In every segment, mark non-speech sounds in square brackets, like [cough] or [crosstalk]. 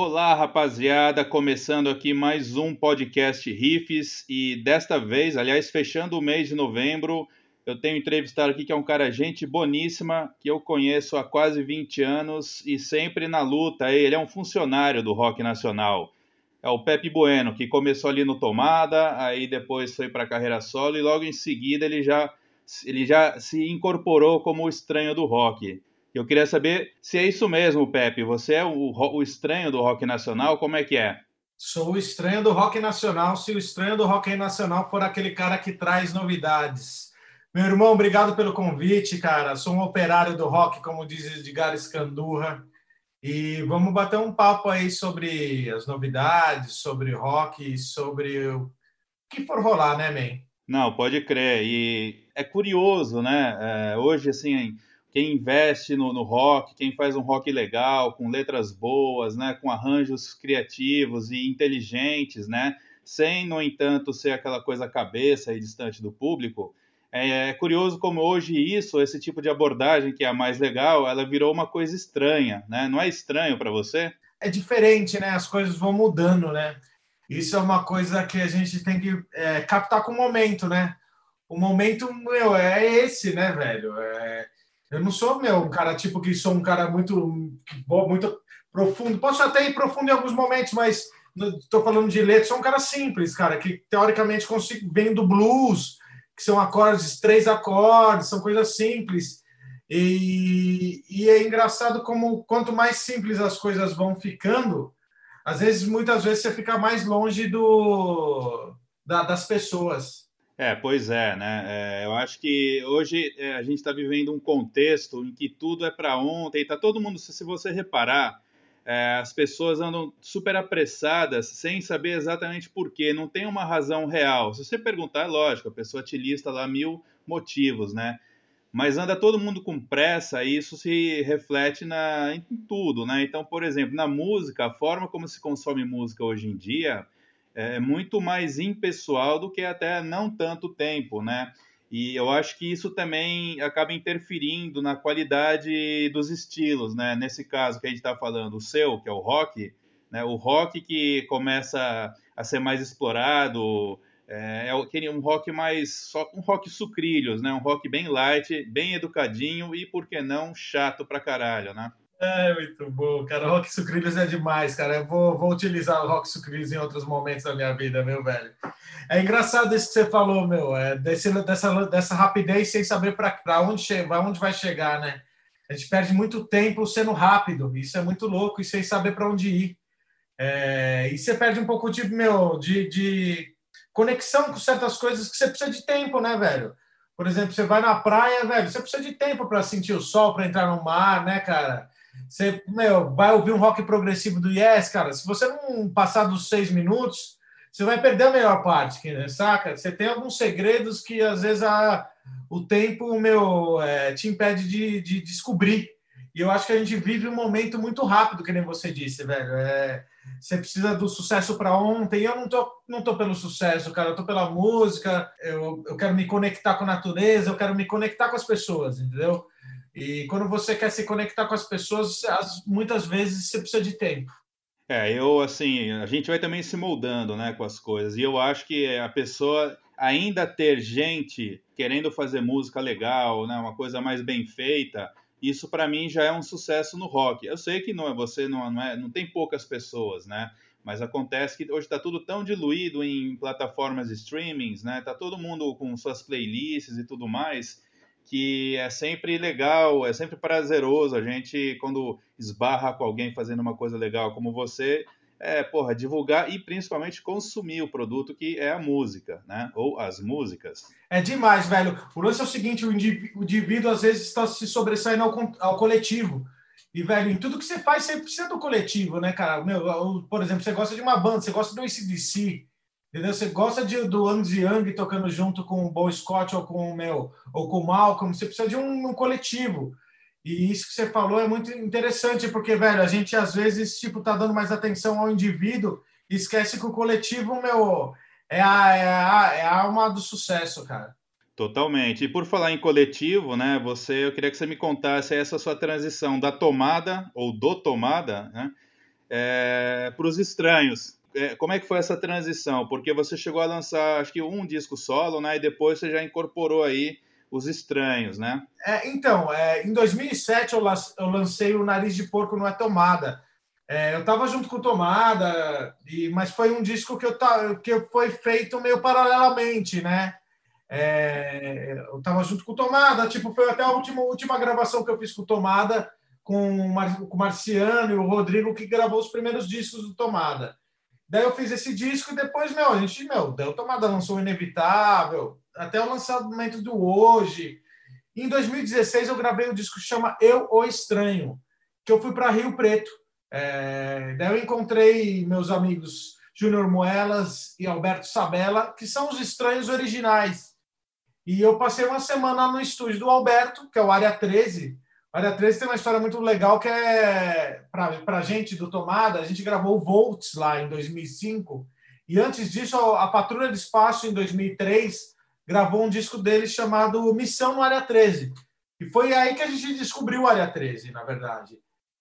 Olá, rapaziada, começando aqui mais um podcast Riffs e desta vez, aliás, fechando o mês de novembro, eu tenho entrevistado aqui que é um cara gente boníssima, que eu conheço há quase 20 anos e sempre na luta, ele é um funcionário do rock nacional. É o Pepe Bueno, que começou ali no Tomada, aí depois foi para a carreira solo e logo em seguida ele já ele já se incorporou como o estranho do rock. Eu queria saber se é isso mesmo, Pepe. Você é o, o estranho do rock nacional? Como é que é? Sou o estranho do rock nacional. Se o estranho do rock nacional for aquele cara que traz novidades. Meu irmão, obrigado pelo convite, cara. Sou um operário do rock, como diz Edgar Escandurra. E vamos bater um papo aí sobre as novidades, sobre rock, sobre o que for rolar, né, man? Não, pode crer. E é curioso, né? É, hoje, assim, quem investe no, no, rock, quem faz um rock legal, com letras boas, né, com arranjos criativos e inteligentes, né, sem, no entanto, ser aquela coisa cabeça e distante do público. É, é curioso como hoje isso, esse tipo de abordagem que é a mais legal, ela virou uma coisa estranha, né? Não é estranho para você? É diferente, né? As coisas vão mudando, né? Isso é uma coisa que a gente tem que é, captar com o momento, né? O momento, meu, é esse, né, velho? É, eu não sou, meu, um cara tipo que sou um cara muito, muito profundo. Posso até ir profundo em alguns momentos, mas estou falando de letra, sou um cara simples, cara, que teoricamente consigo, vem do blues, que são acordes, três acordes, são coisas simples. E, e é engraçado como quanto mais simples as coisas vão ficando, às vezes, muitas vezes, você fica mais longe do, da, das pessoas. É, pois é, né? É, eu acho que hoje é, a gente está vivendo um contexto em que tudo é para ontem, tá todo mundo, se você reparar, é, as pessoas andam super apressadas sem saber exatamente por quê, não tem uma razão real. Se você perguntar, é lógico, a pessoa te lista lá mil motivos, né? Mas anda todo mundo com pressa e isso se reflete na, em tudo, né? Então, por exemplo, na música, a forma como se consome música hoje em dia é muito mais impessoal do que até não tanto tempo, né? E eu acho que isso também acaba interferindo na qualidade dos estilos, né? Nesse caso que a gente está falando, o seu, que é o rock, né? O rock que começa a ser mais explorado, é, é um rock mais só um rock sucrilhos, né? Um rock bem light, bem educadinho e por que não chato pra caralho, né? É muito bom, cara. Rock Sucrilhos é demais, cara. Eu vou, vou utilizar o Rock Sucrilhos em outros momentos da minha vida, meu velho. É engraçado isso que você falou, meu. É desse, dessa, dessa rapidez sem saber para onde, onde vai chegar, né? A gente perde muito tempo sendo rápido. Isso é muito louco e sem saber para onde ir. É, e você perde um pouco de, meu, de, de conexão com certas coisas que você precisa de tempo, né, velho? Por exemplo, você vai na praia, velho, você precisa de tempo para sentir o sol, para entrar no mar, né, cara? Você meu, vai ouvir um rock progressivo do Yes, cara. Se você não passar dos seis minutos, você vai perder a melhor parte, né? saca? Você tem alguns segredos que às vezes a, o tempo meu é, te impede de, de, descobrir. E eu acho que a gente vive um momento muito rápido, que nem você disse, velho. É, você precisa do sucesso para ontem. Eu não tô, não tô pelo sucesso, cara. Eu tô pela música. Eu, eu quero me conectar com a natureza. Eu quero me conectar com as pessoas, entendeu? E quando você quer se conectar com as pessoas, muitas vezes você precisa de tempo. É, eu assim, a gente vai também se moldando, né, com as coisas. E eu acho que a pessoa ainda ter gente querendo fazer música legal, né, uma coisa mais bem feita, isso para mim já é um sucesso no rock. Eu sei que não é você não, não é, não tem poucas pessoas, né? Mas acontece que hoje está tudo tão diluído em plataformas de streamings, né? Tá todo mundo com suas playlists e tudo mais que é sempre legal, é sempre prazeroso a gente, quando esbarra com alguém fazendo uma coisa legal como você, é, porra, divulgar e principalmente consumir o produto que é a música, né? Ou as músicas. É demais, velho. O lance é o seguinte: o indivíduo, às vezes está se sobressaindo ao, ao, coletivo. E, velho, em tudo que você faz, você precisa do coletivo, né, cara? Meu, por exemplo, você gosta de uma banda, você gosta do ACDC, Entendeu? Você gosta de, do Angus Young tocando junto com o Bo Scott ou com o meu ou com o Malcolm, você precisa de um, um, coletivo. E isso que você falou é muito interessante, porque, velho, a gente às vezes tipo, tá dando mais atenção ao indivíduo e esquece que o coletivo, meu, é a, é a, é a alma do sucesso, cara. Totalmente. E por falar em coletivo, né? Você, eu queria que você me contasse essa sua transição da tomada ou do tomada, né? é, para os estranhos. É, como é que foi essa transição? Porque você chegou a lançar, acho que um disco solo, né? E depois você já incorporou aí os estranhos, né? É, então, é, em 2007 eu, lancei o Nariz de Porco Não é Tomada. É, eu estava junto com Tomada, e, mas foi um disco que, eu, que foi feito meio paralelamente, né? É, eu estava junto com Tomada, tipo, foi até a última, última gravação que eu fiz com Tomada, com o, Mar, com o Marciano e o Rodrigo, que gravou os primeiros discos do Tomada. Daí eu fiz esse disco e depois, meu, a gente, meu, o Tomada lançou o Inevitável, até o lançamento do Hoje. Em 2016 eu gravei um disco que chama Eu, o Estranho, que eu fui para Rio Preto. É, daí eu encontrei meus amigos Júnior Moelas e Alberto Sabella, que são os estranhos originais. E eu passei uma semana no estúdio do Alberto, que é o Área 13. A Área 13 tem uma história muito legal que é para a gente do Tomada. A gente gravou Volts lá em 2005. E antes disso, a Patrulha de Espaço, em 2003, gravou um disco dele chamado Missão no Área 13. E foi aí que a gente descobriu o Área 13, na verdade.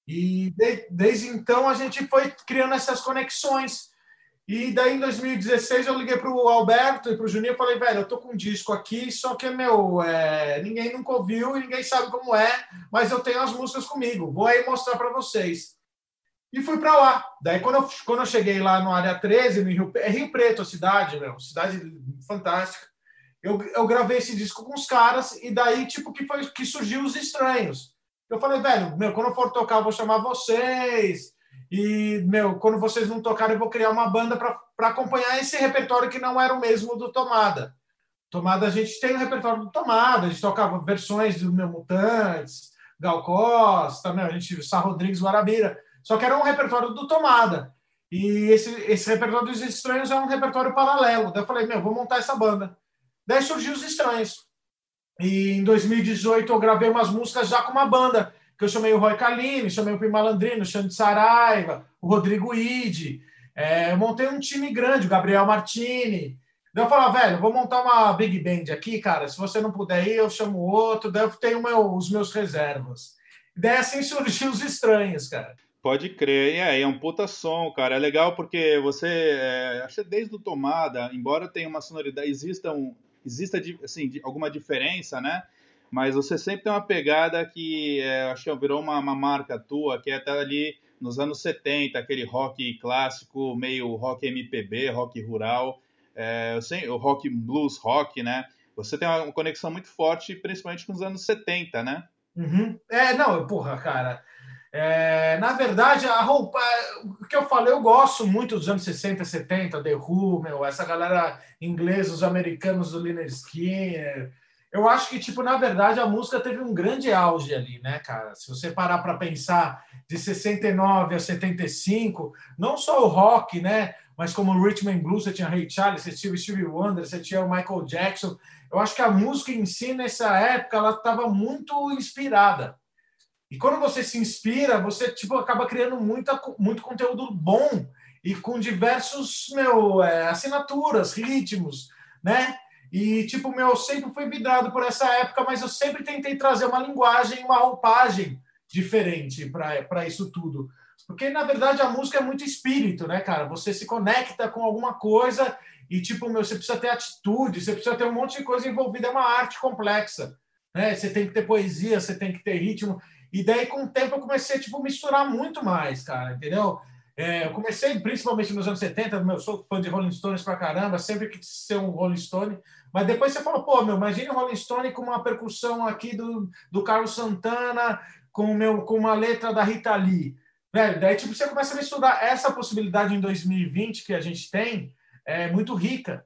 E de, desde então a gente foi criando essas conexões. E daí em 2016 eu liguei para o Alberto e para o Juninho e falei, velho, eu tô com um disco aqui, só que meu, é, ninguém nunca ouviu e ninguém sabe como é, mas eu tenho as músicas comigo, vou aí mostrar para vocês. E fui para lá. Daí quando eu, quando eu cheguei lá no área 13, no Rio, é Rio Preto a cidade, meu, cidade fantástica eu, eu gravei esse disco com os caras e daí, tipo, que foi que surgiu os estranhos. Eu falei, velho, meu, quando eu for tocar, eu vou chamar vocês. E, meu, quando vocês não tocarem, eu vou criar uma banda para acompanhar esse repertório que não era o mesmo do Tomada. Tomada, a gente tem o repertório do Tomada, a gente tocava versões do Meu Mutantes, Gal Costa, meu, a gente, Sá Rodrigues, Guarabira. Só que era um repertório do Tomada. E esse, esse repertório dos estranhos é um repertório paralelo. Daí eu falei, meu, vou montar essa banda. Daí surgiu os Estranhos. E em 2018 eu gravei umas músicas já com uma banda, que eu chamei o Roy Kaline, chamei o Pim Malandrino, o Xande Saraiva, o Rodrigo Ide. É, eu montei um time grande, o Gabriel Martini. Daí eu falei, velho, vou montar uma big band aqui, cara. Se você não puder ir, eu chamo outro. Daí eu tenho meu, os meus reservas. Daí assim surgiu os estranhos, cara. Pode crer, é, é um puta som, cara. É legal porque você, é, acho que desde o Tomada, embora tenha uma sonoridade, exista um, exista assim, alguma diferença, né? Mas você sempre tem uma pegada que é, acho que virou uma, uma, marca tua, que é até ali nos anos 70, aquele rock clássico, meio rock MPB, rock rural, é, o rock blues rock, né? Você tem uma conexão muito forte, principalmente com os anos 70, né? Uhum. É, não, porra, cara. É, na verdade, a roupa, o que eu falei, eu gosto muito dos anos 60, 70, The Who, meu, essa galera inglesa, os americanos do Lynyrd Skinner. Eu acho que, tipo, na verdade, a música teve um grande auge ali, né, cara? Se você parar para pensar de 69 a 75, não só o rock, né, mas como o Rhythm and Blues, você tinha Ray Charles, você tinha o Stevie Wonder, você tinha o Michael Jackson. Eu acho que a música em si, nessa época, ela estava muito inspirada e quando você se inspira, você tipo acaba criando muita, muito conteúdo bom e com diversos meu é, assinaturas, ritmos, né? E tipo meu, eu sempre fui vidrado por essa época, mas eu sempre tentei trazer uma linguagem, uma roupagem diferente para isso tudo. Porque na verdade a música é muito espírito, né, cara? Você se conecta com alguma coisa e tipo meu, você precisa ter atitude, você precisa ter um monte de coisa envolvida, é uma arte complexa, né? Você tem que ter poesia, você tem que ter ritmo. E daí, com o tempo, eu comecei tipo, a misturar muito mais, cara, entendeu? É, eu comecei principalmente nos anos 70, meu, sou fã de Rolling Stones pra caramba, sempre quis ser um Rolling Stone, mas depois você falou, pô, meu, imagine o Rolling Stone com uma percussão aqui do, do Carlos Santana, com, meu, com uma letra da Rita Lee. Velho, daí tipo, você começa a misturar essa possibilidade em 2020 que a gente tem, é muito rica.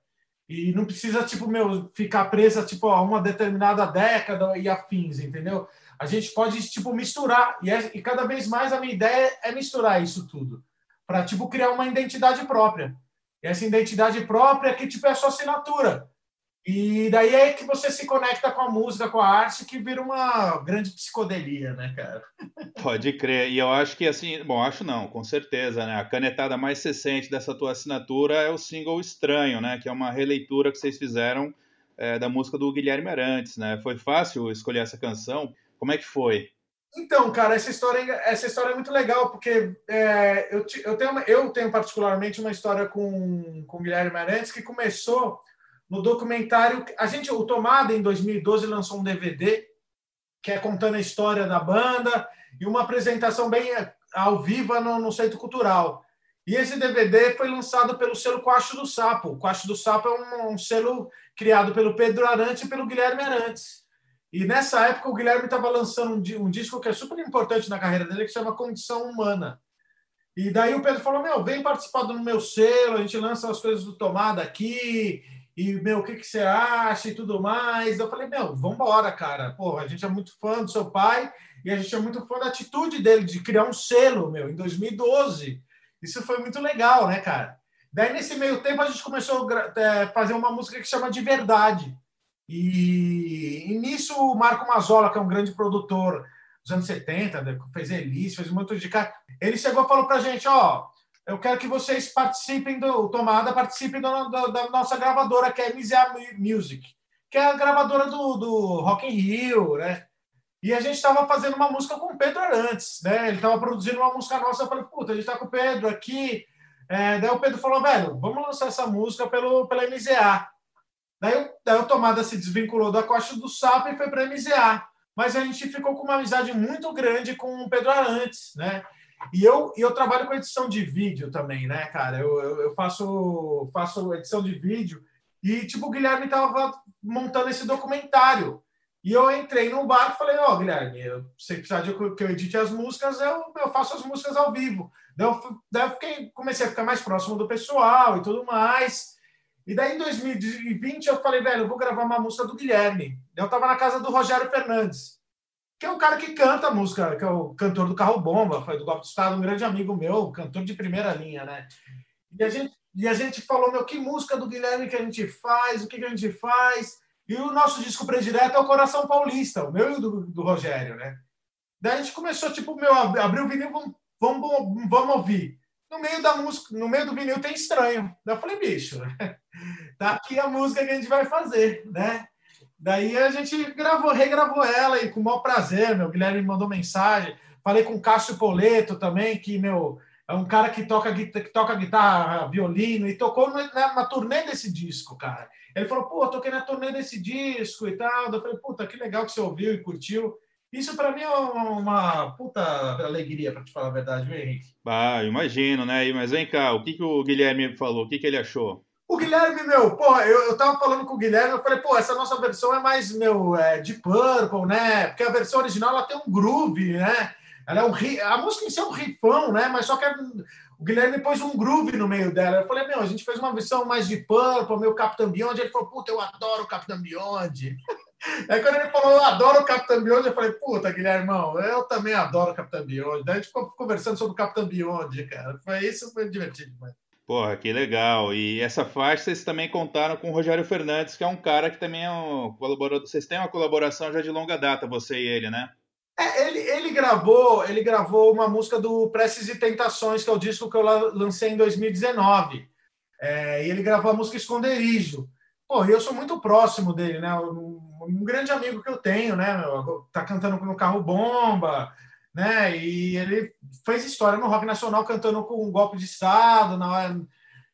E não precisa, tipo, meu, ficar presa tipo, a uma determinada década e afins, entendeu? a gente pode tipo misturar e, é, e cada vez mais a minha ideia é misturar isso tudo para tipo criar uma identidade própria. E essa identidade própria que tipo é a sua assinatura. E daí é que você se conecta com a música, com a arte, que vira uma grande psicodelia, né, cara? Pode crer. E eu acho que assim, bom, acho não, com certeza, né? A canetada mais recente dessa tua assinatura é o single Estranho, né? Que é uma releitura que vocês fizeram é, da música do Guilherme Arantes, né? Foi fácil escolher essa canção como é que foi? Então, cara, essa história, essa história é muito legal, porque é, eu, eu, tenho, eu tenho particularmente uma história com, com o Guilherme Arantes que começou no documentário. A gente, o Tomada, em 2012, lançou um DVD que é contando a história da banda e uma apresentação bem ao vivo no, no Centro Cultural. E esse DVD foi lançado pelo selo Quacho do Sapo. O Quacho do Sapo é um, um selo criado pelo Pedro Arantes e pelo Guilherme Arantes. E nessa época o Guilherme estava lançando um, um, disco que é super importante na carreira dele, que chama Condição Humana. E daí o Pedro falou: Meu, vem participar do meu selo, a gente lança as coisas do Tomada aqui, e, meu, o que, que você acha e tudo mais. Eu falei: Meu, vamos embora, cara. Porra, a gente é muito fã do seu pai e a gente é muito fã da atitude dele de criar um selo, meu, em 2012. Isso foi muito legal, né, cara? Daí, nesse meio tempo, a gente começou a é, fazer uma música que chama De Verdade e, e nisso o Marco Mazzola, que é um grande produtor dos anos 70, né, fez Elis, fez um monte de cara, ele chegou e falou para a gente, ó, eu quero que vocês participem do Tomada, participem do, do, da nossa gravadora, que é MZA Music, que é a gravadora do, do Rock in Rio, né? E a gente estava fazendo uma música com o Pedro Arantes, né? Ele estava produzindo uma música nossa. Eu falei, puta, a gente está com o Pedro aqui. É, daí o Pedro falou, velho, vamos lançar essa música pelo, pela MZA. Daí, daí o Tomada se desvinculou da Costa do Sapo e foi para a MZA. Mas a gente ficou com uma amizade muito grande com o Pedro Arantes, né? E eu, eu trabalho com edição de vídeo também, né, cara? Eu, eu, eu faço, faço edição de vídeo. E, tipo, o Guilherme estava montando esse documentário. E eu entrei no bar e falei, ó, oh, Guilherme, se precisar de que eu edite as músicas, eu, eu faço as músicas ao vivo. Daí eu, daí eu fiquei, comecei a ficar mais próximo do pessoal e tudo mais. E daí, em 2020, eu falei, velho, eu vou gravar uma música do Guilherme. Eu estava na casa do Rogério Fernandes, que é o cara que canta a música, que é o cantor do Carro Bomba, foi do Golpe do Estado, um grande amigo meu, cantor de primeira linha, né? E a gente, e a gente falou, meu, que música do Guilherme que a gente faz, o que, que a gente faz. E o nosso disco predileto é o Coração Paulista, o meu e o do, do Rogério, né? Daí a gente começou, tipo, meu, abriu o vinil, vamos, vamos, vamos ouvir no meio da música, no meio do vinil tem estranho. Daí eu falei, bicho, [laughs] tá aqui a música que a gente vai fazer, né? Daí a gente gravou, regravou ela e com o maior prazer, meu Guilherme mandou mensagem. Falei com o Cássio Poleto também, que, meu, é um cara que toca, que toca guitarra, violino, e tocou na, na, turnê desse disco, cara. Ele falou, pô, toquei na turnê desse disco e tal. Eu falei, puta, que legal que você ouviu e curtiu. Isso para mim é uma puta alegria, para te falar a verdade, viu, Henrique? Ah, imagino, né? Mas vem cá, o que, que o Guilherme falou? O que, que ele achou? O Guilherme, meu, porra, eu, eu tava falando com o Guilherme, eu falei, pô, essa nossa versão é mais, meu, é, de Purple, né? Porque a versão original ela tem um groove, né? Ela é um a música em si é um rifão, né? Mas só que o Guilherme pôs um groove no meio dela. Eu falei, meu, a gente fez uma versão mais de Purple, meu Capitão Beyond. Ele falou, puta, eu adoro o Capitão Beyond. [laughs] Aí quando ele falou, eu adoro o Capitão Beyond, eu falei, puta, Guilherme, irmão, eu também adoro o Capitão Beyond. Daí a gente ficou conversando sobre o Capitão Beyond, cara. Foi isso, foi divertido demais. Porra, que legal. E essa faixa vocês também contaram com o Rogério Fernandes, que é um cara que também é um colaborador. Vocês têm uma colaboração já de longa data, você e ele, né? É, ele, ele gravou, ele gravou uma música do Preces e Tentações, que é o disco que eu lancei em 2019. É, e ele gravou a música Esconderijo. Pô, eu sou muito próximo dele, né? um grande amigo que eu tenho, né? Tá cantando no carro bomba, né? E ele fez história no rock nacional cantando com um golpe de estado na hora.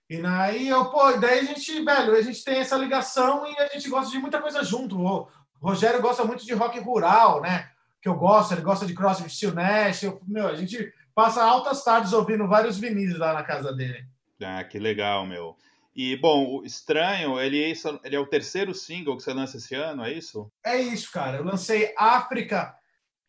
E aí eu, pô, daí a gente, velho, a gente tem essa ligação e a gente gosta de muita coisa junto. O Rogério gosta muito de rock rural, né? Que eu gosto, ele gosta de Crosby, Steel Nash. Eu, meu, a gente passa altas tardes ouvindo vários vinis lá na casa dele. Ah, que legal, meu. E, bom, o Estranho, ele, ele é o terceiro single que você lança esse ano, é isso? É isso, cara. Eu lancei África,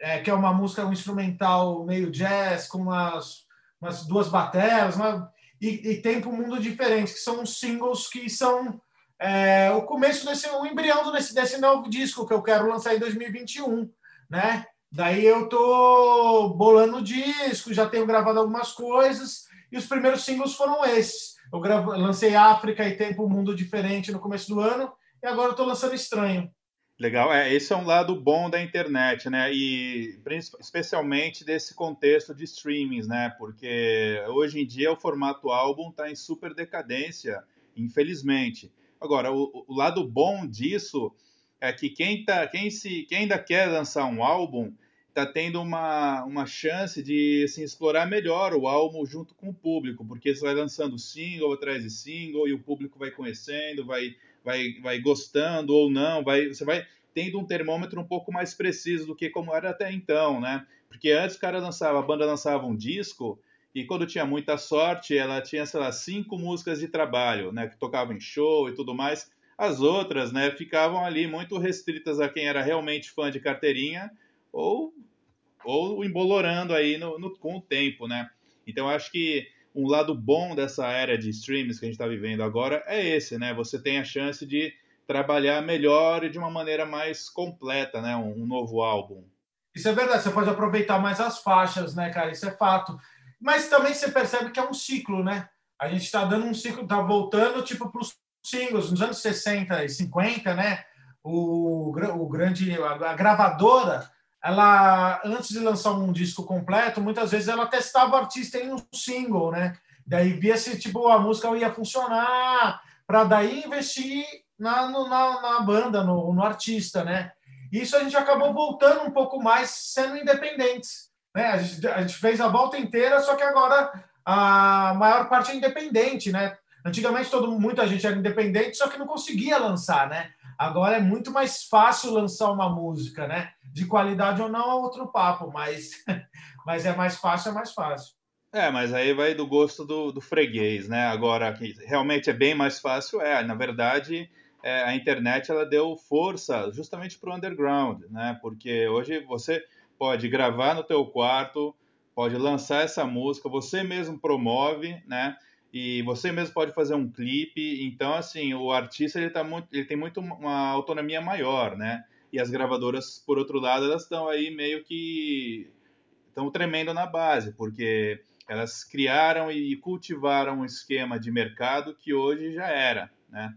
é, que é uma música, um instrumental meio jazz, com umas, umas duas bateras, uma, e, e Tempo Mundo Diferente, que são singles que são é, o começo desse, o embrião desse, desse novo disco que eu quero lançar em 2021, né? Daí eu tô bolando o disco, já tenho gravado algumas coisas, e os primeiros singles foram esses. Eu gravo, lancei África e Tempo Mundo Diferente no começo do ano e agora estou lançando Estranho. Legal, é, esse é um lado bom da internet, né? E especialmente desse contexto de streamings, né? Porque hoje em dia o formato álbum está em super decadência, infelizmente. Agora, o, o, lado bom disso é que quem, tá, quem, se, quem ainda quer lançar um álbum, tá tendo uma, uma chance de assim, explorar melhor o álbum junto com o público, porque você vai lançando single atrás de single e o público vai conhecendo, vai, vai, vai gostando ou não, vai, você vai tendo um termômetro um pouco mais preciso do que como era até então, né? Porque antes o cara lançava, a banda lançava um disco e quando tinha muita sorte, ela tinha, sei lá, cinco músicas de trabalho, né? Que tocavam em show e tudo mais. As outras, né, ficavam ali muito restritas a quem era realmente fã de carteirinha ou, ou embolorando aí no, no com o tempo, né? Então, acho que um lado bom dessa era de streams que a gente está vivendo agora é esse, né? Você tem a chance de trabalhar melhor e de uma maneira mais completa, né? Um, um novo álbum. Isso é verdade, você pode aproveitar mais as faixas, né, cara? Isso é fato. Mas também você percebe que é um ciclo, né? A gente está dando um ciclo, está voltando tipo para os singles. Nos anos 60 e 50, né? O, o grande, a, gravadora, ela antes de lançar um disco completo, muitas vezes ela testava o artista em um single, né? Daí via se tipo a música ia funcionar, para daí investir na, no, na, na, banda, no, no artista, né? Isso a gente acabou voltando um pouco mais sendo independentes. Né? A, gente, a gente fez a volta inteira, só que agora a maior parte é independente, né? Antigamente todo, muita gente era independente, só que não conseguia lançar, né? Agora é muito mais fácil lançar uma música, né? De qualidade ou não é outro papo, mas, [laughs] mas é mais fácil, é mais fácil. É, mas aí vai do gosto do, do freguês, né? Agora, que realmente é bem mais fácil, é. Na verdade, é, a internet ela deu força justamente para o underground, né? Porque hoje você pode gravar no teu quarto, pode lançar essa música, você mesmo promove, né? E você mesmo pode fazer um clipe. Então, assim, o artista ele, tá muito, ele tem muito uma autonomia maior, né? E as gravadoras, por outro lado, elas estão aí meio que estão tremendo na base, porque elas criaram e cultivaram um esquema de mercado que hoje já era, né?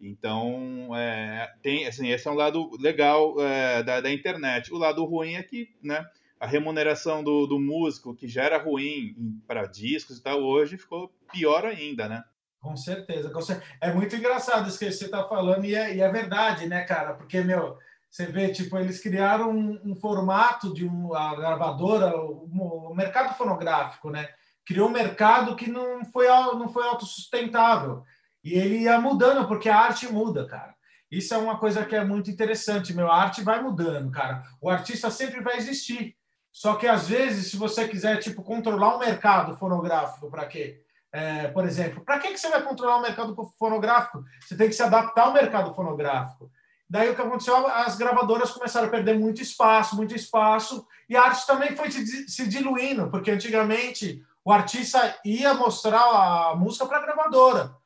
Então, é, tem, assim, esse é um lado legal é, da, da, internet. O lado ruim é que né, a remuneração do, do músico, que já era ruim para discos e tal, hoje ficou pior ainda, né? Com certeza, com certeza. É muito engraçado isso que você está falando e é, e é, verdade, né, cara? Porque, meu, você vê, tipo, eles criaram um, um formato de uma gravadora, o mercado fonográfico, né? Criou um mercado que não foi, não foi autossustentável. E ele ia mudando, porque a arte muda, cara. Isso é uma coisa que é muito interessante, meu. A arte vai mudando, cara. O artista sempre vai existir. Só que às vezes, se você quiser tipo controlar o mercado fonográfico, para quê? É, por exemplo, para que, que você vai controlar o mercado fonográfico? Você tem que se adaptar ao mercado fonográfico. Daí o que aconteceu? As gravadoras começaram a perder muito espaço, muito espaço, e a arte também foi se diluindo, porque antigamente o artista ia mostrar a música para a gravadora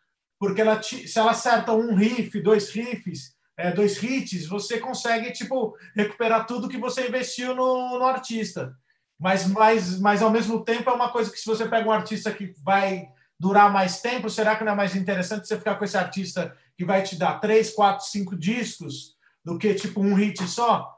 porque ela se ela acerta um riff, dois riffs, é, dois hits, você consegue tipo recuperar tudo que você investiu no, no artista. Mas, mas, mas ao mesmo tempo é uma coisa que se você pega um artista que vai durar mais tempo, será que não é mais interessante você ficar com esse artista que vai te dar três, quatro, cinco discos do que tipo um hit só?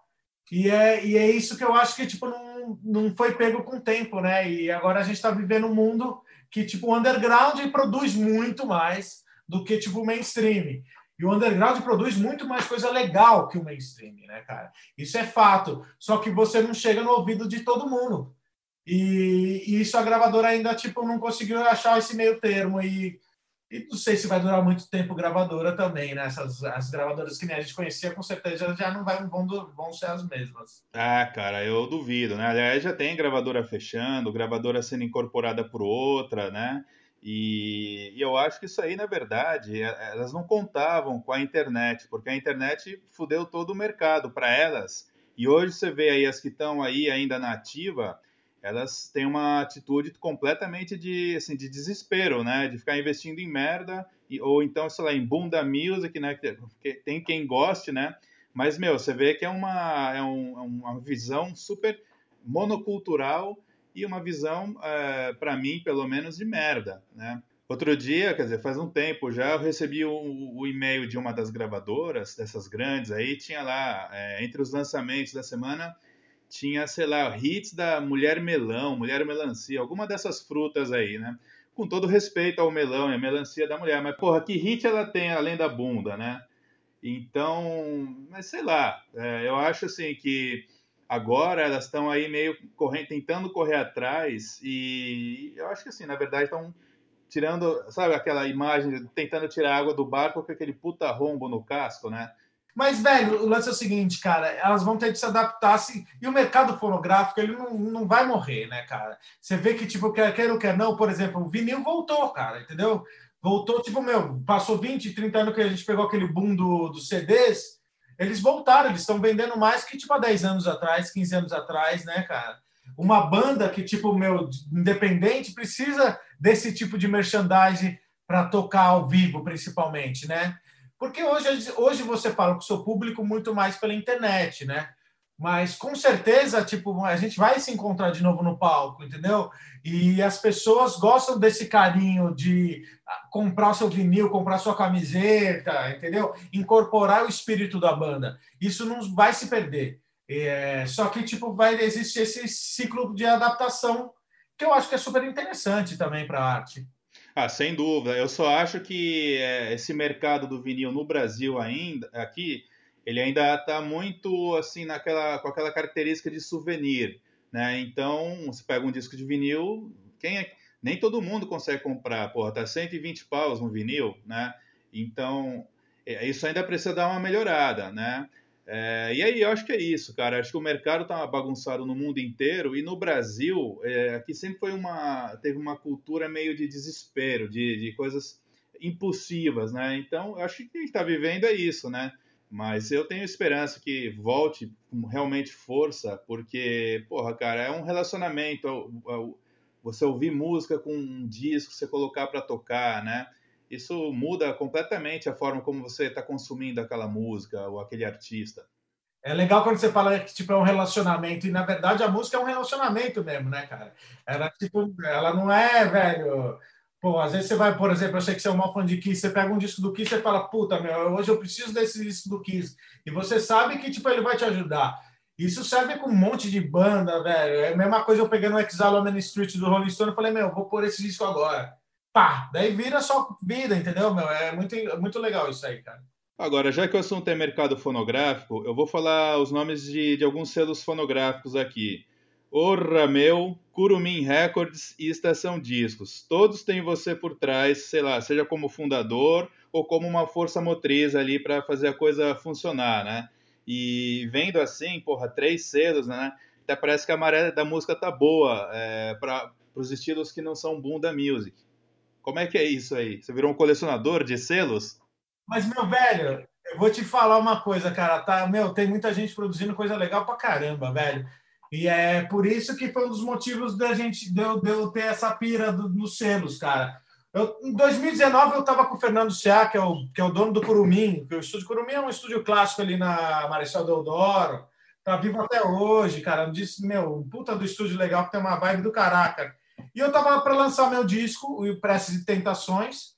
E é, e é isso que eu acho que tipo não, não foi pego com o tempo, né? E agora a gente está vivendo um mundo que tipo o underground produz muito mais do que tipo o mainstream. E o underground produz muito mais coisa legal que o mainstream, né, cara? Isso é fato. Só que você não chega no ouvido de todo mundo. E, e isso a gravadora ainda tipo não conseguiu achar esse meio termo e, e não sei se vai durar muito tempo gravadora também, né? Essas, as gravadoras que nem a gente conhecia, com certeza já não vai, vão, vão ser as mesmas. Ah, cara, eu duvido, né? Aliás, já tem gravadora fechando, gravadora sendo incorporada por outra, né? E, e, eu acho que isso aí, na verdade, é, elas não contavam com a internet, porque a internet fudeu todo o mercado para elas. E hoje você vê aí as que estão aí ainda na ativa, elas têm uma atitude completamente de, assim, de desespero, né? De ficar investindo em merda, ou então, sei lá, em bunda music, né? Que tem quem goste, né? Mas, meu, você vê que é uma, é, um, é uma visão super monocultural e uma visão, é, para mim, pelo menos, de merda, né? Outro dia, quer dizer, faz um tempo já, eu recebi o, o e-mail de uma das gravadoras, dessas grandes aí, tinha lá, é, entre os lançamentos da semana, tinha, sei lá, hits da Mulher Melão, Mulher Melancia, alguma dessas frutas aí, né? Com todo respeito ao melão e a melancia da mulher, mas, porra, que hit ela tem além da bunda, né? Então, mas sei lá, é, eu acho assim que Agora elas estão aí meio correndo, tentando correr atrás e eu acho que assim, na verdade estão tirando, sabe aquela imagem, tentando tirar água do barco com aquele puta rombo no casco, né? Mas, velho, o lance é o seguinte, cara, elas vão ter que se adaptar, assim, e o mercado fonográfico, ele não, não vai morrer, né, cara? Você vê que, tipo, quer, quer ou quer não, por exemplo, o vinil voltou, cara, entendeu? Voltou, tipo, meu, passou 20, 30 anos que a gente pegou aquele boom do, dos CDs, eles voltaram, eles estão vendendo mais que, tipo, há 10 anos atrás, 15 anos atrás, né, cara? Uma banda que, tipo, meu, independente, precisa desse tipo de merchandising para tocar ao vivo, principalmente, né? Porque hoje, hoje você fala com o seu público muito mais pela internet, né? Mas com certeza, tipo, a gente vai se encontrar de novo no palco, entendeu? E as pessoas gostam desse carinho de ah, comprar seu vinil, comprar sua camiseta, entendeu? Incorporar o espírito da banda. Isso não vai se perder. É, só que, tipo, vai existir esse ciclo de adaptação que eu acho que é super interessante também para a arte. Ah, sem dúvida. Eu só acho que é, esse mercado do vinil no Brasil ainda, aqui, ele ainda está muito assim naquela, com aquela característica de souvenir, né? Então, você pega um disco de vinil, quem é, nem todo mundo consegue comprar, porra, tá 120 paus no vinil, né? Então, é, isso ainda precisa dar uma melhorada, né? É, e aí, eu acho que é isso, cara. Acho que o mercado tá bagunçado no mundo inteiro e no Brasil, é, aqui sempre foi uma. teve uma cultura meio de desespero, de, de coisas impulsivas, né? Então, acho que a gente está vivendo é isso, né? Mas eu tenho esperança que volte com realmente força, porque, porra, cara, é um relacionamento. Você ouvir música com um disco, você colocar para tocar, né? isso muda completamente a forma como você está consumindo aquela música ou aquele artista. É legal quando você fala que tipo, é um relacionamento, e na verdade a música é um relacionamento mesmo, né, cara? Ela, tipo, ela não é, velho. Pô, às vezes você vai, por exemplo, eu sei que você é um maior fã de Kiss, você pega um disco do Kiss e fala, puta, meu, hoje eu preciso desse disco do Kiss. E você sabe que, tipo, ele vai te ajudar. Isso serve com um monte de banda, velho. É a mesma coisa eu peguei no Exile Street do Rolling Stone e falei, meu, vou pôr esse disco agora pá, daí vira só vida, entendeu, meu? É muito, muito legal isso aí, cara. Agora, já que o assunto é mercado fonográfico, eu vou falar os nomes de, de alguns selos fonográficos aqui. Orra Meu, Curumim Records e Estação Discos. Todos têm você por trás, sei lá, seja como fundador ou como uma força motriz ali para fazer a coisa funcionar, né? E vendo assim, porra, três selos, né? Até parece que a maré da música tá boa é, para os estilos que não são bunda music. Como é que é isso aí? Você virou um colecionador de selos? Mas, meu velho, eu vou te falar uma coisa, cara, tá? Meu, tem muita gente produzindo coisa legal pra caramba, velho. E é por isso que foi um dos motivos da gente de eu, de eu ter essa pira do, nos selos, cara. Eu, em 2019 eu estava com o Fernando Ceá, que é o, que é o dono do Curumim, que o estúdio Curumim é um estúdio clássico ali na Marechal Deodoro. Tá vivo até hoje, cara. Disse, meu, puta do estúdio legal que tem uma vibe do caraca. E eu tava para lançar meu disco, o Preces e Tentações,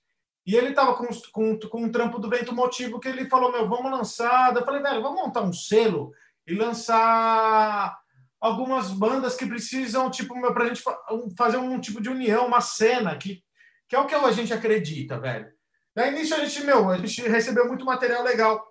e ele tava com, com, com um trampo do Vento Motivo que ele falou: Meu, vamos lançar. Eu falei, velho, vamos montar um selo e lançar algumas bandas que precisam, tipo, para a gente fazer um tipo de união, uma cena, que, que é o que a gente acredita, velho. Daí nisso a gente, meu, a gente recebeu muito material legal.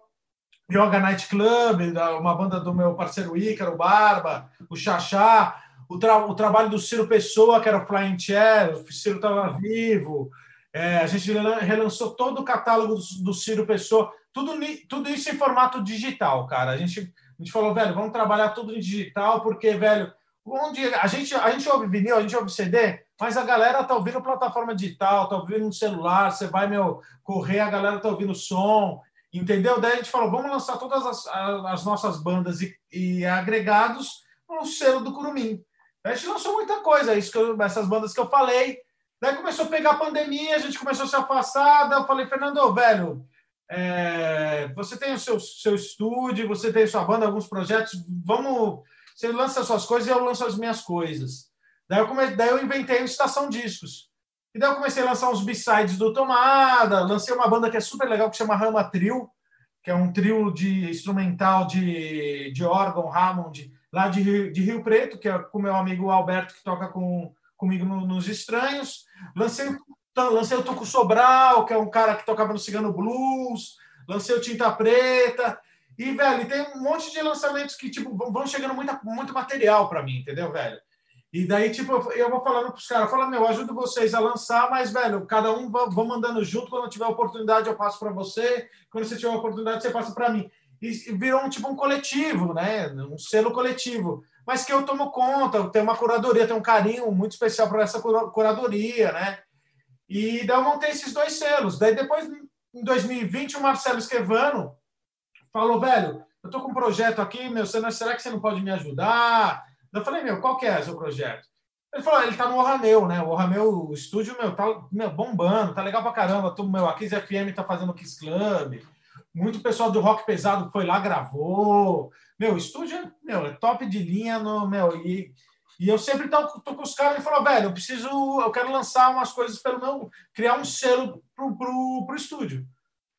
Yoga Night Club, uma banda do meu parceiro Ícaro, Barba, o Xaxá, o, tra o trabalho do Ciro Pessoa, que era o Flying Chair, o Ciro estava vivo. É, a gente relançou todo o catálogo do, do Ciro Pessoa, tudo, tudo isso em formato digital, cara. A gente, a gente falou, velho, vamos trabalhar tudo em digital, porque, velho, onde a gente, a gente ouve vinil, a gente ouve CD, mas a galera tá ouvindo plataforma digital, tá ouvindo no celular, você vai, meu, correr, a galera tá ouvindo som, entendeu? Daí a gente falou, vamos lançar todas as, as nossas bandas e, e agregados no selo do Curumim. A gente lançou muita coisa, isso que eu, essas bandas que eu falei. Daí começou a pegar a pandemia, a gente começou a se afastar. Eu falei, Fernando, velho, é, você tem o seu, seu estúdio, você tem sua banda, alguns projetos, vamos. Você lança as suas coisas e eu lanço as minhas coisas. Daí eu, daí eu inventei o Estação Discos. E daí eu comecei a lançar uns b-sides do Tomada, lancei uma banda que é super legal, que chama Rama Trio, que é um trio de instrumental de, de órgão Hammond lá de Rio, de Rio Preto, que é com meu amigo Alberto, que toca com, comigo no, nos Estranhos. Lancei, lancei o Tuco Sobral, que é um cara que tocava no Cigano Blues. Lancei o Tinta Preta. E, velho, tem um monte de lançamentos que, tipo, vão chegando muita, muito material para mim, entendeu, velho? E daí, tipo, eu vou falando pros caras, fala, meu, ajudo vocês a lançar, mas, velho, cada um vão mandando junto, quando tiver oportunidade eu passo para você, quando você tiver oportunidade você passa para mim. E virou um tipo um coletivo, né? Um selo coletivo. Mas que eu tomo conta, tem uma curadoria, tem um carinho muito especial para essa curadoria, né? E daí eu montei esses dois selos. Daí depois, em 2020, o Marcelo Esquevano falou, velho, eu tô com um projeto aqui, meu, será que você não pode me ajudar? Eu falei, meu, qual que é seu projeto? Ele falou, ele tá no Orrameu, né? O Orrameu, o estúdio, meu, tá meu, bombando, tá legal pra caramba. Tudo, meu, a Kiss FM tá fazendo Kiss Club. Muito pessoal do rock pesado foi lá, gravou. Meu, o estúdio, meu, é top de linha, no, meu, e, e eu sempre tô, tô com os caras, ele falou, velho, eu preciso, eu quero lançar umas coisas pelo meu, criar um selo pro, pro, pro estúdio.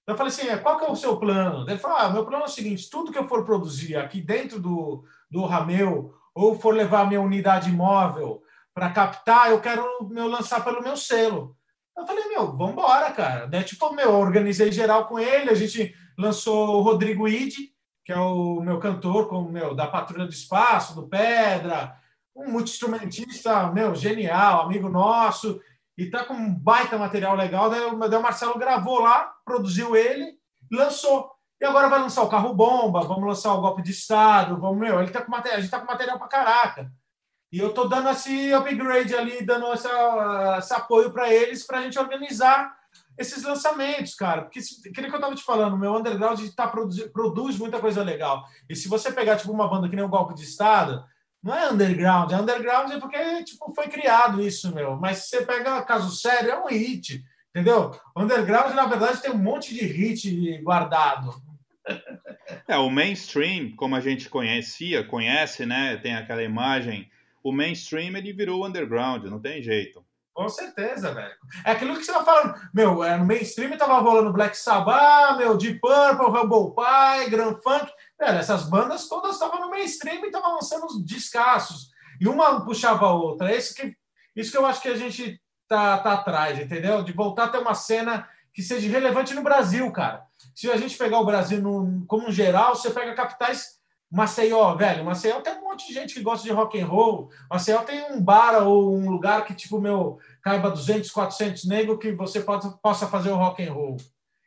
Eu falei assim, é, qual que é o seu plano? Ele falou, ah, meu plano é o seguinte, tudo que eu for produzir aqui dentro do, do Rameu, ou for levar minha unidade móvel para captar, eu quero meu lançar pelo meu selo. Eu falei, meu, vamos embora, cara. Né? Tipo, meu, eu organizei geral com ele, a gente lançou o Rodrigo Ide, que é o meu cantor, com meu, da Patrulha do Espaço, do Pedra, um multi-instrumentista, meu, genial, amigo nosso, e tá com um baita material legal. Daí, o Marcelo gravou lá, produziu ele, lançou. E agora vai lançar o carro bomba, vamos lançar o golpe de Estado, vamos, meu, ele tá com material, a gente tá com material pra caraca. E eu tô dando esse upgrade ali, dando essa, esse apoio para eles, para a gente organizar esses lançamentos, cara. Porque, aquilo que eu tava te falando, meu underground tá, produz, produz muita coisa legal. E se você pegar, tipo, uma banda que nem o Golpe de Estado, não é underground. É underground é porque, tipo, foi criado isso, meu. Mas se você pega caso sério, é um hit, entendeu? Underground, na verdade, tem um monte de hit guardado. É, o mainstream, como a gente conhecia, conhece, né? Tem aquela imagem. O mainstream ele virou underground, não tem jeito. Com certeza, velho. É aquilo que você tá falando. Meu, é, no mainstream tava rolando Black Sabbath, meu, Deep Purple, Humble Pie, Grand Funk. Velho, essas bandas todas estavam no mainstream e estavam lançando descassos. E uma puxava a outra. Isso que, isso que eu acho que a gente tá, tá atrás, entendeu? De voltar a ter uma cena que seja relevante no Brasil, cara. Se a gente pegar o Brasil no, como um geral, você pega capitais Maceió, velho, Maceió tem um monte de gente que gosta de rock and roll. Maceió tem um bar ou um lugar que tipo meu caiba 200, 400 negros que você pode, possa fazer o rock and roll.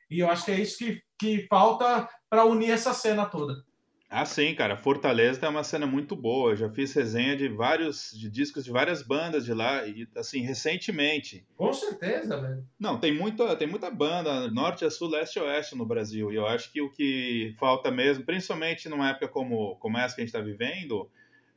E eu acho que é isso que, que falta para unir essa cena toda. Ah, sim, cara. Fortaleza é uma cena muito boa. Eu já fiz resenha de vários de discos de várias bandas de lá e assim recentemente. Com certeza, velho. Não, tem muita tem muita banda norte a sul, leste a oeste no Brasil. E eu acho que o que falta mesmo, principalmente numa época como como essa que a gente está vivendo,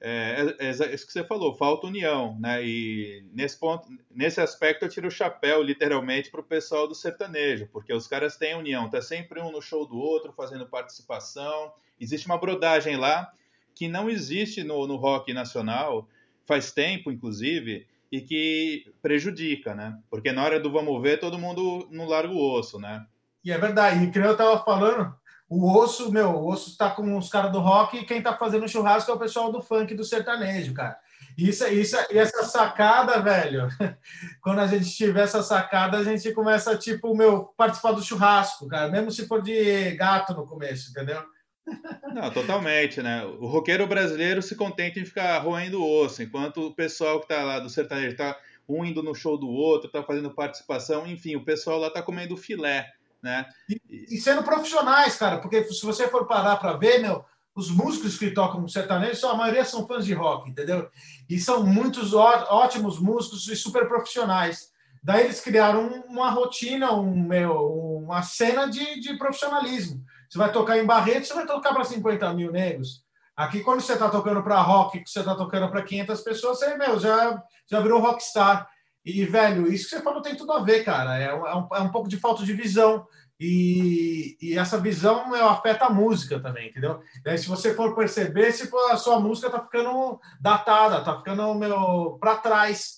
é, é, é, isso que você falou, falta união, né? E nesse ponto, nesse aspecto eu tiro o chapéu literalmente para o pessoal do sertanejo, porque os caras têm união, tá sempre um no show do outro, fazendo participação Existe uma brodagem lá que não existe no, no rock nacional, faz tempo, inclusive, e que prejudica, né? Porque na hora do vamos ver, todo mundo não larga o osso, né? E é verdade. E que eu tava falando, o osso, meu, o osso tá com os caras do rock e quem tá fazendo churrasco é o pessoal do funk do sertanejo, cara. Isso, isso, e essa sacada, velho, [laughs] quando a gente tiver essa sacada, a gente começa, tipo, meu, participar do churrasco, cara, mesmo se for de gato no começo, entendeu? Não, totalmente, né? O roqueiro brasileiro se contenta em ficar roendo o osso, enquanto o pessoal que tá lá do sertanejo tá um indo no show do outro, tá fazendo participação, enfim, o pessoal lá tá comendo filé, né? E, e sendo profissionais, cara, porque se você for parar para ver, meu, os músicos que tocam sertanejo, a maioria são fãs de rock, entendeu? E são muitos ótimos músicos e super profissionais. Daí eles criaram uma rotina, um, meu, uma cena de, de profissionalismo. Você vai tocar em Barreto, você vai tocar para 50 mil negros. Aqui, quando você está tocando para rock, que você está tocando para 500 pessoas, você, meu, já, já virou rockstar. E, velho, isso que você falou tem tudo a ver, cara. É um, é um é pouco de falta de visão. E, e, essa visão meu, afeta a música também, entendeu? Daí, se você for perceber, se a sua música está ficando datada, está ficando meu para trás.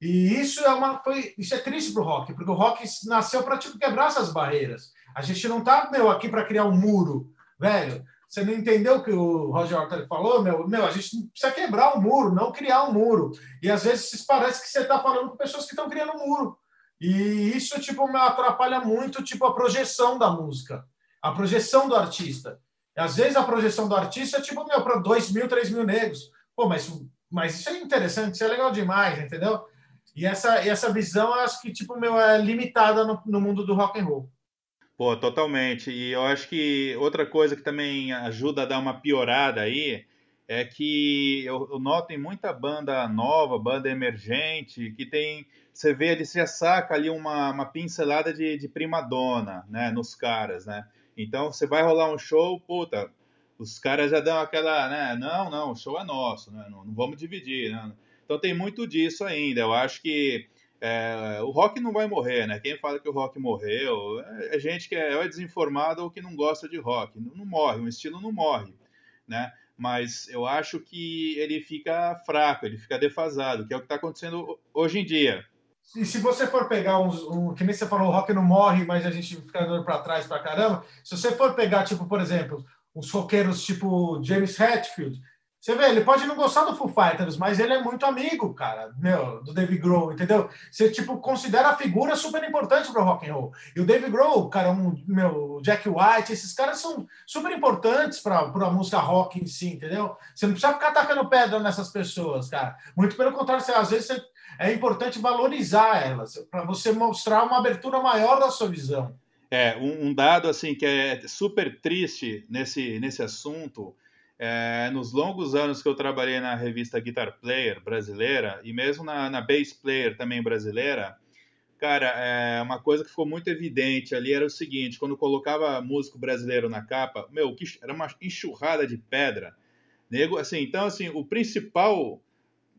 E isso é uma foi isso é triste para o rock, porque o rock nasceu para tipo, quebrar essas barreiras. A gente não tá, meu, aqui para criar um muro, velho. Você não entendeu o que o Roger Horta falou, meu? Meu, a gente precisa quebrar um muro, não criar um muro. E às vezes parece que você está falando com pessoas que estão criando um muro. E isso, tipo, me atrapalha muito, tipo, a projeção da música, a projeção do artista. Às vezes a projeção do artista é tipo, meu, para 2 mil, 3 mil negros. Pô, mas, mas isso é interessante, isso é legal demais, entendeu? E essa, e essa visão, acho que, tipo, meu, é limitada no, no mundo do rock and roll. Pô, totalmente. E eu acho que outra coisa que também ajuda a dar uma piorada aí é que eu, eu noto em muita banda nova, banda emergente, que tem. Você vê, ele já saca ali uma, uma pincelada de, de prima dona, né, nos caras, né? Então você vai rolar um show, puta, os caras já dão aquela, né? Não, não, o show é nosso, né? Não, não vamos dividir, né? Então tem muito disso ainda. Eu acho que é, o rock não vai morrer, né? Quem fala que o rock morreu é, é gente que é, é desinformada ou que não gosta de rock. Não, não morre, um estilo não morre, né? Mas eu acho que ele fica fraco, ele fica defasado, que é o que está acontecendo hoje em dia. E se você for pegar uns, um, que nem você falou, o rock não morre, mas a gente fica andando para trás para caramba. Se você for pegar, tipo, por exemplo, os roqueiros tipo James Hetfield, você vê, ele pode não gostar do Foo Fighters, mas ele é muito amigo, cara, meu, do Dave Grohl, entendeu? Você, tipo, considera a figura super importante para o rock and roll. E o Dave Grohl, cara, um, meu, Jack White, esses caras são super importantes para a música rock em si, entendeu? Você não precisa ficar atacando pedra nessas pessoas, cara. Muito pelo contrário, você, às vezes você, é importante valorizar elas, para você mostrar uma abertura maior da sua visão. É, um, um dado, assim, que é super triste nesse, nesse assunto é, nos longos anos que eu trabalhei na revista Guitar Player brasileira e mesmo na, na Bass Player também brasileira, cara, é, uma coisa que ficou muito evidente ali era o seguinte: quando colocava músico brasileiro na capa, meu, que era uma enxurrada de pedra. Nego, assim, então, assim, o principal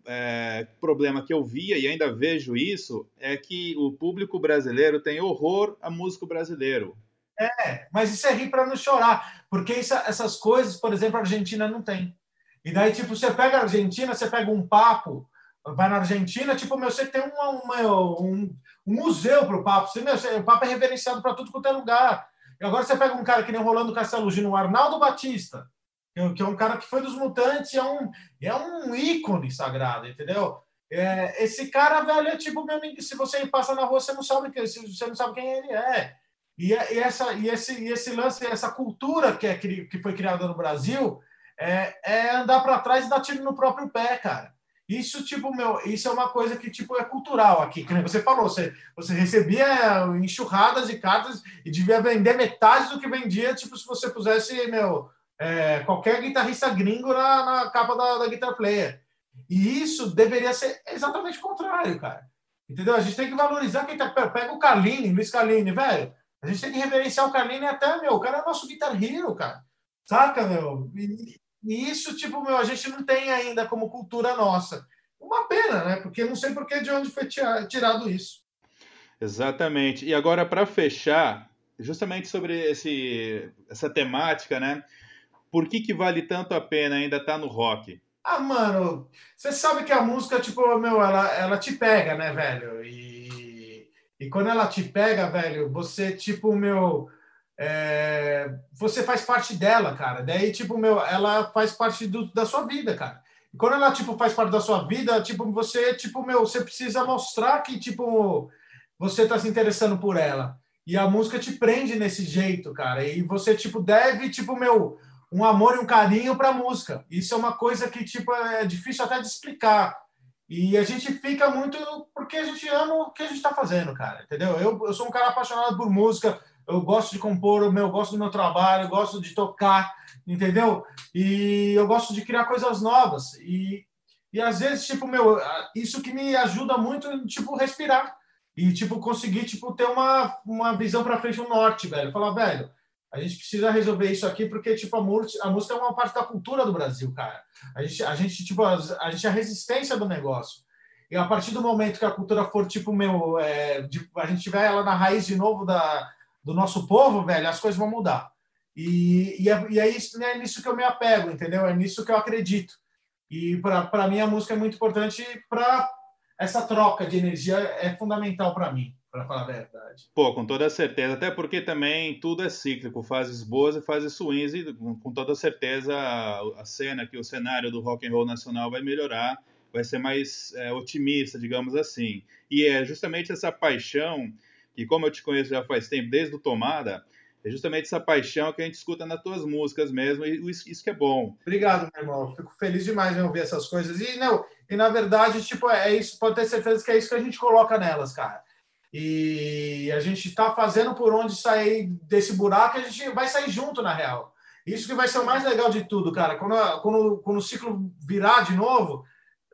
é, problema que eu via e ainda vejo isso é que o público brasileiro tem horror a músico brasileiro. É, mas isso é rir para não chorar, porque isso, essas coisas, por exemplo, a Argentina não tem. E daí, tipo, você pega a Argentina, você pega um papo, vai na Argentina, tipo, meu, você tem uma, uma um, um, museu para o papo. Você, meu, o papo é reverenciado para tudo quanto é lugar. E agora você pega um cara que nem Rolando Castelo Gino, o Arnaldo Batista, que é um cara que foi dos Mutantes, é um, é um ícone sagrado, entendeu? É, esse cara, velho, é tipo, meu, se você passa na rua, você não sabe, você não sabe quem ele é. E, e, essa, e, esse, e esse lance, essa cultura que, é, que foi criada no Brasil é, é andar para trás e dar tiro no próprio pé, cara. Isso, tipo, meu, isso é uma coisa que, tipo, é cultural aqui. Que você falou, você, você recebia enxurradas de cartas e devia vender metade do que vendia, tipo, se você pusesse, meu, é, qualquer guitarrista gringo na, na capa da, da Guitar Player. E isso deveria ser exatamente o contrário, cara. Entendeu? A gente tem que valorizar quem tá. Pega o Carline, Luiz Carline, velho. A gente tem que reverenciar o Carlini até, meu, o cara é nosso guitar hero, cara. Saca, meu? E, e, isso, tipo, meu, a gente não tem ainda como cultura nossa. Uma pena, né? Porque não sei por que de onde foi tirado isso. Exatamente. E agora, para fechar, justamente sobre esse, essa temática, né? Por que, que vale tanto a pena ainda estar tá no rock? Ah, mano, você sabe que a música, tipo, meu, ela, ela te pega, né, velho? E e quando ela te pega, velho, você, tipo, meu. É, você faz parte dela, cara. Daí, tipo, meu, ela faz parte do, da sua vida, cara. E quando ela, tipo, faz parte da sua vida, tipo, você, tipo, meu, você precisa mostrar que, tipo, você tá se interessando por ela. E a música te prende nesse jeito, cara. E você, tipo, deve, tipo, meu, um amor e um carinho pra música. Isso é uma coisa que, tipo, é difícil até de explicar. E a gente fica muito porque a gente ama o que a gente está fazendo, cara, entendeu? Eu, eu sou um cara apaixonado por música, eu gosto de compor, eu, meu, eu gosto do meu trabalho, eu gosto de tocar, entendeu? E eu gosto de criar coisas novas. E, e às vezes, tipo, meu, isso que me ajuda muito, tipo, respirar. E, tipo, conseguir, tipo, ter uma, uma visão para frente, um norte, velho. Falar, velho, a gente precisa resolver isso aqui porque, tipo, a, música, a música é uma parte da cultura do Brasil, cara. A gente, a gente tipo, a, a gente é a resistência do negócio. E a partir do momento que a cultura for, tipo, meu, é, de, a gente tiver ela na raiz de novo da, do nosso povo, velho, as coisas vão mudar. E, e, é, e é, isso, é nisso que eu me apego, entendeu? É nisso que eu acredito. E para mim a música é muito importante para essa troca de energia é fundamental para mim para falar a verdade. Pô, com toda certeza, até porque também tudo é cíclico, fases boas e fases ruins, e com toda certeza a cena, que o cenário do rock and roll nacional vai melhorar, vai ser mais é, otimista, digamos assim. E é justamente essa paixão, que como eu te conheço já faz tempo, desde o Tomada, É justamente essa paixão que a gente escuta nas tuas músicas mesmo, e isso que é bom. Obrigado, meu irmão. Fico feliz demais em ouvir essas coisas. E, não, e na verdade, tipo, é isso, pode ter certeza que é isso que a gente coloca nelas, cara. E a gente está fazendo por onde sair desse buraco, a gente vai sair junto, na real. Isso que vai ser o mais legal de tudo, cara. Quando, quando, quando o ciclo virar de novo,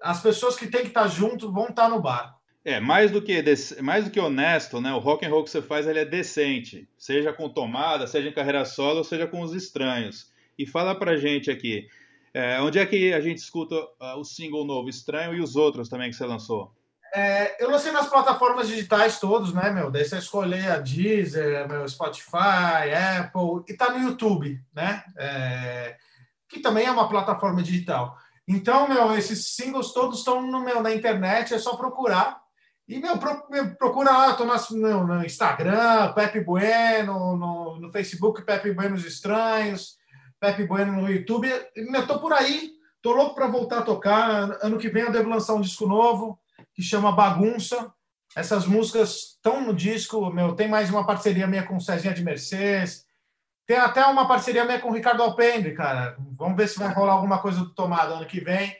as pessoas que têm que estar tá junto vão estar tá no barco. É, mais do que mais do que honesto, né? O rock and roll que você faz ele é decente, seja com tomada, seja em carreira solo, seja com os estranhos. E fala pra gente aqui, é, onde é que a gente escuta uh, o single novo Estranho e os outros também que você lançou? É, eu lancei nas plataformas digitais todos, né, meu? Daí você escolher a Deezer, meu Spotify, Apple, e tá no YouTube, né? É, que também é uma plataforma digital. Então, meu, esses singles todos estão no meu na internet, é só procurar. E, meu, pro, meu procura lá, tô no, no, Instagram, Pepe Bueno, no, no Facebook, Pepe Buenos Estranhos, Pepe Bueno no YouTube. Meu, tô por aí, tô louco para voltar a tocar. Ano que vem eu devo lançar um disco novo que chama Bagunça. Essas músicas estão no disco, meu, tem mais uma parceria minha com Cezinha de Mercedes. Tem até uma parceria minha com o Ricardo Alpendre, cara. Vamos ver se vai rolar alguma coisa do Tomada ano que vem.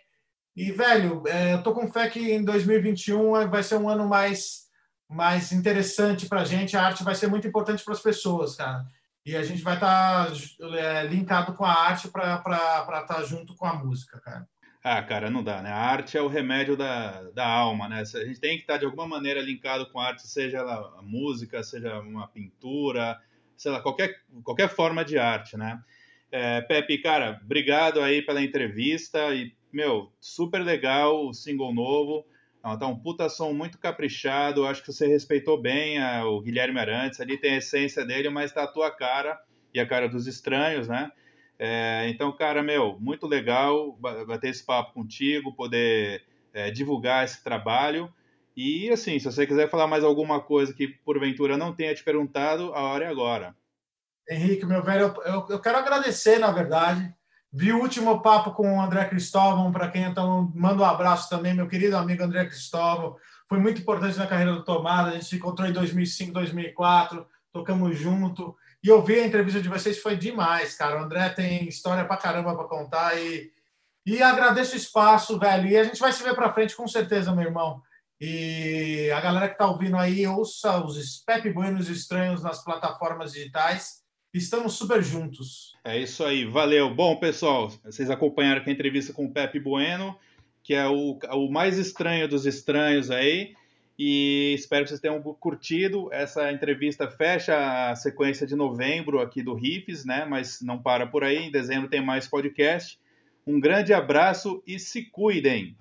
E, velho, é, eu tô com fé que em 2021 vai ser um ano mais, mais interessante para a gente. A arte vai ser muito importante para as pessoas, cara. E a gente vai estar tá, é, linkado com a arte para estar tá junto com a música, cara. Ah, cara, não dá, né? A arte é o remédio da, da alma, né? A gente tem que estar tá de alguma maneira linkado com a arte, seja ela música, seja uma pintura, sei lá, qualquer, qualquer forma de arte, né? É, Pepe, cara, obrigado aí pela entrevista e meu, super legal o single novo. tá um puta som muito caprichado. Acho que você respeitou bem a, o Guilherme Arantes. Ali tem a essência dele, mas tá a tua cara e a cara dos estranhos, né? É, então, cara, meu, muito legal bater esse papo contigo, poder é, divulgar esse trabalho. E, assim, se você quiser falar mais alguma coisa que porventura não tenha te perguntado, a hora é agora. Henrique, meu velho, eu, eu quero agradecer, na verdade, Vi o último papo com o André Cristóvão, para quem então manda um abraço também, meu querido amigo André Cristóvão. Foi muito importante na carreira do Tomada. A gente se encontrou em 2005, 2004, tocamos junto. E ouvir a entrevista de vocês foi demais, cara. O André tem história pra caramba para contar e, e agradeço o espaço, velho. E a gente vai se ver para frente com certeza, meu irmão. E a galera que tá ouvindo aí, ouça os Pepe Buenos Estranhos nas plataformas digitais Estamos super juntos. É isso aí, valeu. Bom, pessoal, vocês acompanharam a entrevista com o Pepe Bueno, que é o, o mais estranho dos estranhos aí. E espero que vocês tenham curtido. Essa entrevista fecha a sequência de novembro aqui do Riffs, né? Mas não para por aí. Em dezembro tem mais podcast. Um grande abraço e se cuidem!